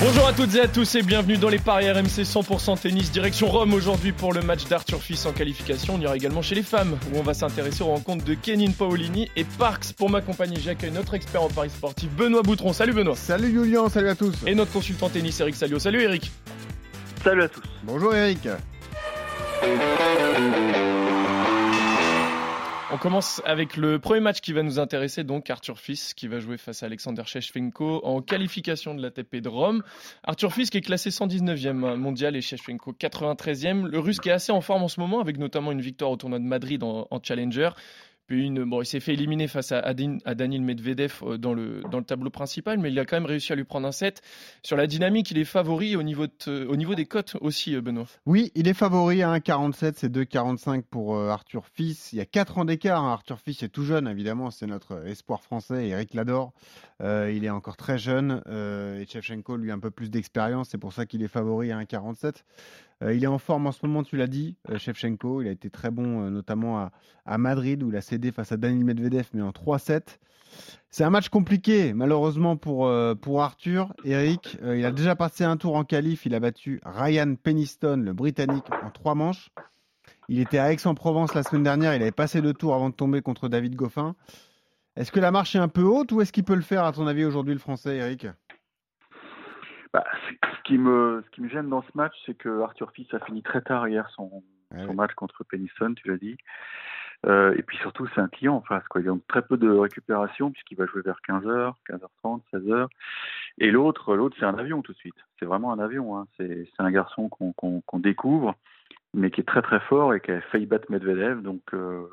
Bonjour à toutes et à tous et bienvenue dans les paris RMC 100% tennis direction Rome aujourd'hui pour le match d'Arthur Fils en qualification. On ira également chez les femmes où on va s'intéresser aux rencontres de Kenin Paolini et Parks. Pour m'accompagner, j'accueille notre expert en paris sportif Benoît Boutron. Salut Benoît. Salut Julien, salut à tous. Et notre consultant tennis Eric Salio. Salut Eric. Salut à tous. Bonjour Eric. On commence avec le premier match qui va nous intéresser, donc Arthur Fils qui va jouer face à Alexander Shevchenko en qualification de l'ATP de Rome. Arthur Fils qui est classé 119e mondial et Shevchenko 93e. Le russe qui est assez en forme en ce moment avec notamment une victoire au tournoi de Madrid en Challenger. Il s'est fait éliminer face à, Adin, à Daniel Medvedev euh, dans le, dans le tableau principal, mais il a quand même réussi à lui prendre un set. Sur la dynamique, il est favori au niveau, de, au niveau des cotes aussi, euh, Benoît. Oui, il est favori à 1,47, c'est 2,45 pour euh, Arthur Fils. Il y a 4 ans d'écart. Hein. Arthur Fils est tout jeune, évidemment, c'est notre espoir français. Eric l'adore. Euh, il est encore très jeune. Euh, et Shevchenko, lui, a un peu plus d'expérience. C'est pour ça qu'il est favori à 1,47. Euh, il est en forme en ce moment, tu l'as dit, euh, Shevchenko. Il a été très bon, euh, notamment à, Madrid, où il a cédé face à Daniel Medvedev, mais en 3-7. C'est un match compliqué, malheureusement, pour, Arthur. Eric, il a déjà passé un tour en qualif. Il a battu Ryan Peniston, le Britannique, en trois manches. Il était à Aix-en-Provence la semaine dernière. Il avait passé le tour avant de tomber contre David Goffin. Est-ce que la marche est un peu haute ou est-ce qu'il peut le faire, à ton avis, aujourd'hui, le Français, Eric? Bah, ce, qui me, ce qui me gêne dans ce match, c'est que Arthur Fils a fini très tard hier son, Ah son match contre Penniston, tu l'as dit. Euh, et puis surtout, c'est un client en face. Quoi. Il y a donc très peu de récupération puisqu'il va jouer vers 15h, 15h30, 16h. Et l'autre, l'autre, c'est un avion tout de suite. C'est vraiment un avion. Hein. C'est, c'est un garçon qu'on, qu'on, qu'on découvre, mais qui est très très fort et qui a failli battre Medvedev. Donc, euh,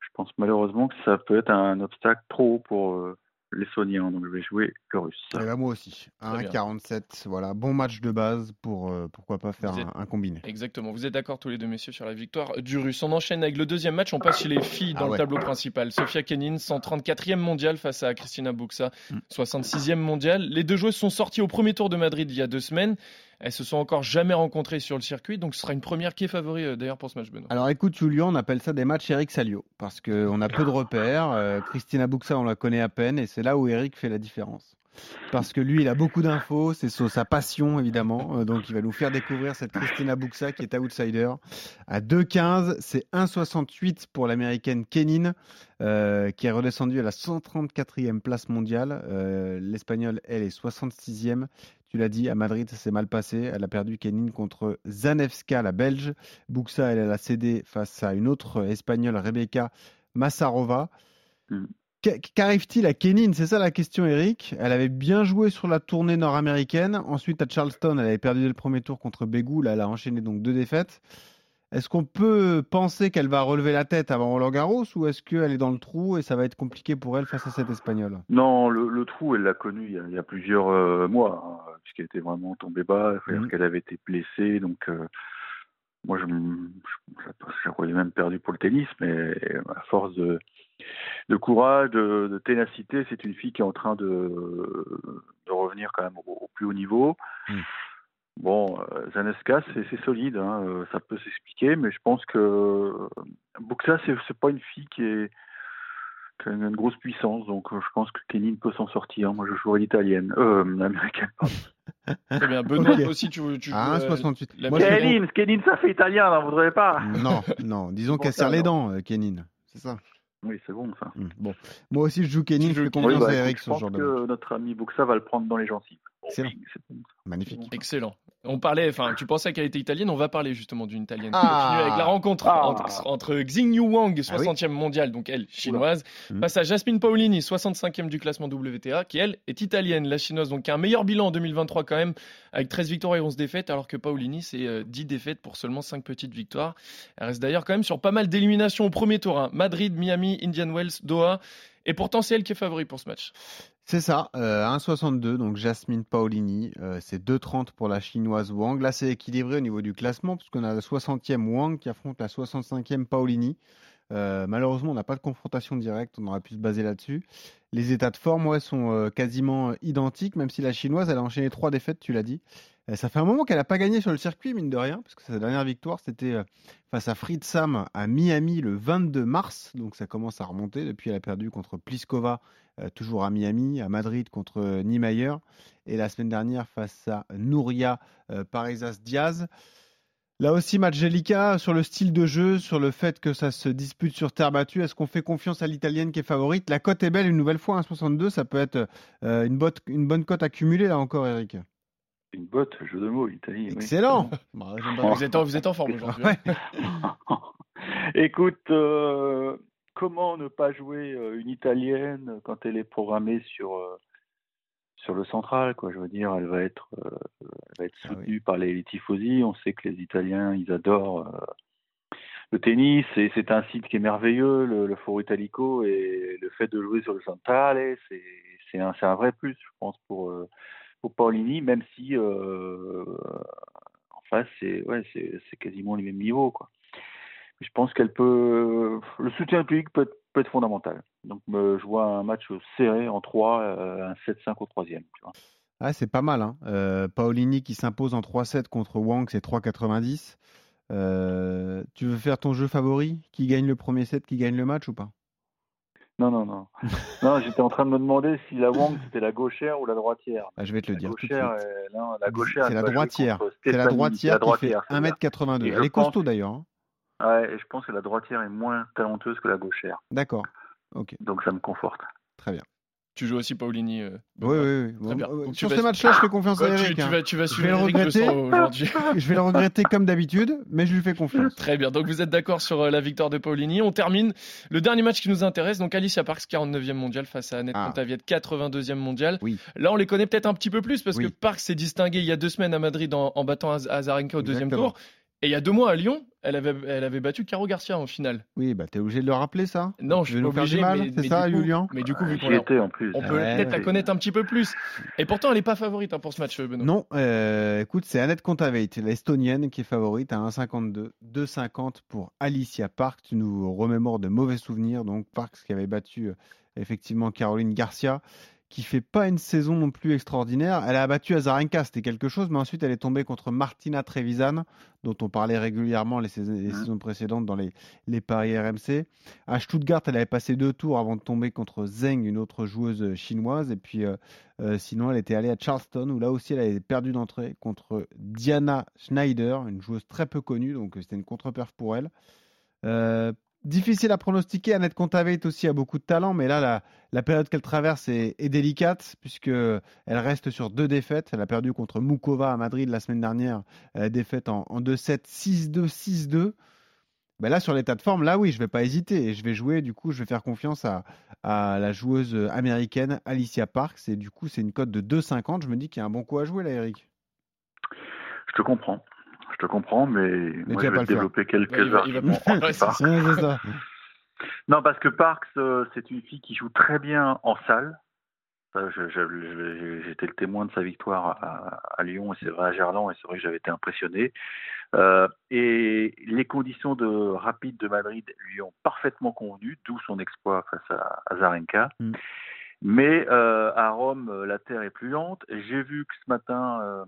je pense malheureusement que ça peut être un obstacle trop haut pour euh, les Soniens. Donc, je vais jouer le russe. Et bah moi aussi. 1,47. Voilà, bon match de base pour euh, pourquoi pas faire êtes- un, un combiné. Exactement. Vous êtes d'accord tous les deux, messieurs, sur la victoire du russe. On enchaîne avec le deuxième match. On passe chez les filles dans Ah le ouais. tableau principal. Sofia Kenin, 134e mondial face à Christina Buxa, Mm. 66e mondial. Les deux joueuses sont sorties au premier tour de Madrid il y a deux semaines. Elles se sont encore jamais rencontrées sur le circuit, donc ce sera une première qui est favori euh, d'ailleurs pour ce match, Benoît. Alors écoute, Julien, on appelle ça des matchs Eric Salio parce qu'on a peu de repères. Euh, Christina Buxa, on la connaît à peine et c'est là où Eric fait la différence. Parce que lui, il a beaucoup d'infos, c'est sa passion évidemment. Euh, donc il va nous faire découvrir cette Christina Buxa qui est outsider. À 2,15, c'est 1,68 pour l'américaine Kenin qui est redescendue à la 134e place mondiale. L'espagnole, elle, est 66e. Tu l'as dit, à Madrid, ça s'est mal passé. Elle a perdu Kenin contre Zanevska, la belge. Buxa, elle, elle a cédé face à une autre espagnole, Rebecca Massarova. Mm. Qu- Qu'arrive-t-il à Kenin? C'est ça la question, Eric. Elle avait bien joué sur la tournée nord-américaine. Ensuite, à Charleston, elle avait perdu dès le premier tour contre Bégou. Là, elle a enchaîné donc deux défaites. Est-ce qu'on peut penser qu'elle va relever la tête avant Roland Garros ou est-ce qu'elle est dans le trou et ça va être compliqué pour elle face à cette espagnole? Non, le, le trou, elle l'a connu il y a, il y a plusieurs euh, mois, hein, puisqu'elle était vraiment tombée bas, c'est-à-dire Mhm. qu'elle avait été blessée, donc euh, moi je, je, je, je la croyais même perdue pour le tennis, mais à force de, de courage, de, de ténacité, c'est une fille qui est en train de, de revenir quand même au, au plus haut niveau. Mhm. Bon, euh, Zaneska, c'est solide, hein, euh, ça peut s'expliquer, mais je pense que euh, Buxa, c'est pas une fille qui est une grosse puissance, donc euh, je pense que Kenin peut s'en sortir. Moi, je jouerai l'italienne, euh, l'américaine. Très bien. Benoît, aussi, tu, tu À joues, euh, 1,68. la Moi, je fais Kenin, Kenin, ça fait italien, là, vous ne pas. Non, non. Disons qu'elle serre les dents, euh, Kenin. C'est ça? Oui, c'est bon ça. Mm, Bon. Moi aussi, je joue Kenin. Je fais confiance bah, à Eric je sur ce pense genre de que notre ami Buxa va le prendre dans les gencives. Excellent. Magnifique. Excellent. On parlait, enfin, tu pensais qu'elle était italienne, on va parler justement d'une italienne. Ah. continue avec la rencontre Ah. entre, entre Xingyu Wang, Ah oui. 60e mondiale, donc elle, chinoise, Mhm. face à Jasmine Paolini, 65e du classement WTA, qui elle est italienne, la chinoise, donc qui a un meilleur bilan en 2023 quand même, avec 13 victoires et 11 défaites, alors que Paolini, c'est euh, 10 défaites pour seulement 5 petites victoires. Elle reste d'ailleurs quand même sur pas mal d'éliminations au premier tour. hein. Madrid, Miami, Indian Wells, Doha. Et pourtant, c'est elle qui est favori pour ce match. C'est ça, euh, 1,62, donc Jasmine Paolini, euh, c'est 2,30 pour la chinoise Wang. Là, c'est équilibré au niveau du classement, puisqu'on a la 60e Wang qui affronte la 65e Paolini. Euh, malheureusement, on n'a pas de confrontation directe, on aurait pu se baser là-dessus. Les états de forme, sont euh, quasiment identiques, même si la chinoise, elle a enchaîné trois défaites, tu l'as dit. Euh, ça fait un moment qu'elle n'a pas gagné sur le circuit, mine de rien, parce que sa dernière victoire, c'était euh, face à Fritz Sam à Miami le 22 mars, donc ça commence à remonter. Depuis, elle a perdu contre Pliskova, euh, toujours à Miami, à Madrid contre euh, Niemeyer, et la semaine dernière face à Nouria euh, Parisas Diaz. Là aussi, match délicat sur le style de jeu, sur le fait que ça se dispute sur terre battue. Est-ce qu'on fait confiance à l'italienne qui est favorite? La cote est belle une nouvelle fois, 1,62. Ça peut être euh, une, botte- une bonne cote accumulée là encore, Eric. Une botte, jeu de mots, l'Italie. oui. Excellent Bah, Vous êtes en, vous êtes en forme aujourd'hui. Ouais. Écoute, euh, comment ne pas jouer euh, une italienne quand elle est programmée sur euh, sur le central quoi? Je veux dire, elle va être euh, va être Ah soutenue par les, tifosi. On sait que les Italiens, ils adorent euh, le tennis et c'est un site qui est merveilleux, le, le Foro Italico et le fait de jouer sur le centrale, c'est un vrai plus, je pense pour euh, pour Paulini, même si euh, en face c'est ouais quasiment les mêmes niveaux quoi. Je pense qu'elle peut. Le soutien public peut être, peut être fondamental. Donc, je vois un match serré en 3, euh, un 7-5 au troisième. tu vois. Ah, c'est pas mal. Hein. Euh, Paolini qui s'impose en 3-7 contre Wang, c'est 3,90. Euh, tu veux faire ton jeu favori? Qui gagne le premier set Qui gagne le match ou pas? Non, non, non. non, j'étais en train de me demander si la Wang c'était la gauchère ou la droitière. Ah, Je vais te le La dire tout de gauchère, suite. non, la gauchère. C'est la droitière. C'est la droitière qui fait c'est-à-dire. 1m82. Et Elle est costaud d'ailleurs. hein. Ouais, et je pense que la droitière est moins talentueuse que la gauchère. D'accord. Ok, Donc, ça me conforte. très bien. Tu joues aussi Paulini. euh, Oui, oui, oui. Bon, euh, Donc, sur vas- ce match-là, je fais confiance à tu, Eric. tu hein. vas, tu vas Je suivre vais le Eric, je regretter. aujourd'hui. Je vais le regretter comme d'habitude, mais je lui fais confiance. Très bien, donc vous êtes d'accord sur euh, la victoire de Paulini. On termine le dernier match qui nous intéresse, donc Alicia Parks, 49e mondial face à Annette Ah. Contaviette, 82e mondial. Oui. Là, on les connaît peut-être un petit peu plus parce Oui. que Parks s'est distinguée il y a deux semaines à Madrid en, en battant Az- Azarenka au deuxième tour. Et il y a deux mois à Lyon, elle avait, elle avait battu Caro Garcia en finale. Oui, bah t'es obligé de le rappeler ça Non, je suis nous faire obligé, du mal, mais, c'est mais ça, du coup, Julien Mais du coup, vu qu'on en plus. on peut Ouais, peut-être la connaître un petit peu plus. Et pourtant, elle n'est pas favorite hein, pour ce match, Benoît. Non, euh, écoute, c'est Annette Kontaveit, l'estonienne, qui est favorite à 1,52, 2,50 pour Alicia Park. Tu nous remémores de mauvais souvenirs. Donc, Parks qui avait battu euh, effectivement Caroline Garcia, qui fait pas une saison non plus extraordinaire. Elle a battu Azarenka, c'était quelque chose, mais ensuite elle est tombée contre Martina Trevisan, dont on parlait régulièrement les, saisons, les Mhm. saisons précédentes dans les, les paris RMC. À Stuttgart, elle avait passé deux tours avant de tomber contre Zheng, une autre joueuse chinoise. Et puis, euh, euh, sinon, elle était allée à Charleston, où là aussi, elle avait perdu d'entrée contre Diana Schneider, une joueuse très peu connue, donc c'était une contre-perf pour elle. Euh, difficile à pronostiquer. Annette Kontaveit aussi a beaucoup de talent, mais là, la, la période qu'elle traverse est, est délicate, puisque elle reste sur deux défaites. Elle a perdu contre Mukova à Madrid la semaine dernière, euh, défaite en, en 2-7, 6-2, 6-2. Ben là, sur l'état de forme, là, oui, je vais pas hésiter. Et je vais jouer, du coup, je vais faire confiance à, à la joueuse américaine Alicia Parks. Et du coup, c'est une cote de 2,50. Je me dis qu'il y a un bon coup à jouer, là, Eric. Je te comprends. Je te comprends, mais, moi, je vais développer quelques arguments. Non, parce que Parks, euh, c'est une fille qui joue très bien en salle. Je- J'étais le témoin de sa victoire à, à Lyon et c'est vrai à Gerland et c'est vrai que j'avais été impressionné. Euh, et les conditions de rapide de Madrid lui ont parfaitement convenu, d'où son exploit face à, à Zarenka. Mm. Mais euh, à Rome, euh, la terre est plus lente. J'ai vu que ce matin, euh,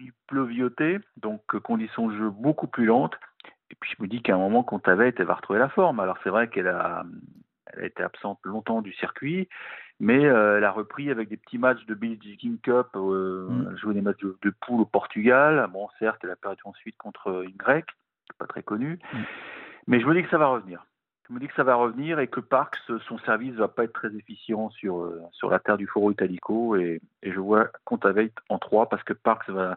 il pleuviotait, donc euh, conditions de jeu beaucoup plus lentes. Et puis je me dis qu'à un moment, Contaveit, elle va retrouver la forme. Alors c'est vrai qu'elle a, elle a été absente longtemps du circuit, mais euh, elle a repris avec des petits matchs de Billie King Cup, euh, Mm. elle joué des matchs de, de poule au Portugal. Bon, certes, elle a perdu ensuite contre une grecque, pas très connue, Mm. mais je me dis que ça va revenir. Je me dis que ça va revenir et que Parks, son service va pas être très efficient sur euh, sur la terre du Foro Italico et, et je vois Contaveit en 3 parce que Parks va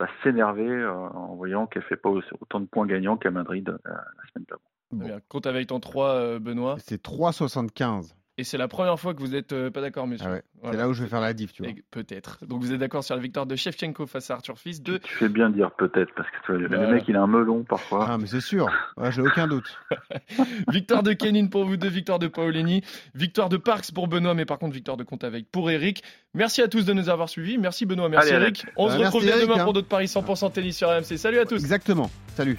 va s'énerver euh, en voyant qu'elle fait pas autant de points gagnants qu'à Madrid euh, la semaine d'avant. Bien. Compte avec en 3, euh, Benoît. C'est 3,75. Et c'est la première fois que vous n'êtes pas d'accord, messieurs. Ah ouais, Voilà. C'est là où je vais faire la diff, tu vois. Peut-être. Donc vous êtes d'accord sur la victoire de Shevchenko face à Arthur Fils. Deux. Tu fais bien de dire peut-être parce que le mec il a un melon parfois. Ah, mais c'est sûr. Ouais, J'ai aucun doute. victoire de Kenin pour vous deux, victoire de Paolini, victoire de Parks pour Benoît, mais par contre victoire de Contaveit pour Eric. Merci à tous de nous avoir suivis. Merci Benoît, merci Allez, Eric. On se Bah, retrouve dès demain hein. pour d'autres paris 100% tennis sur RMC. Salut à tous. Exactement. Salut.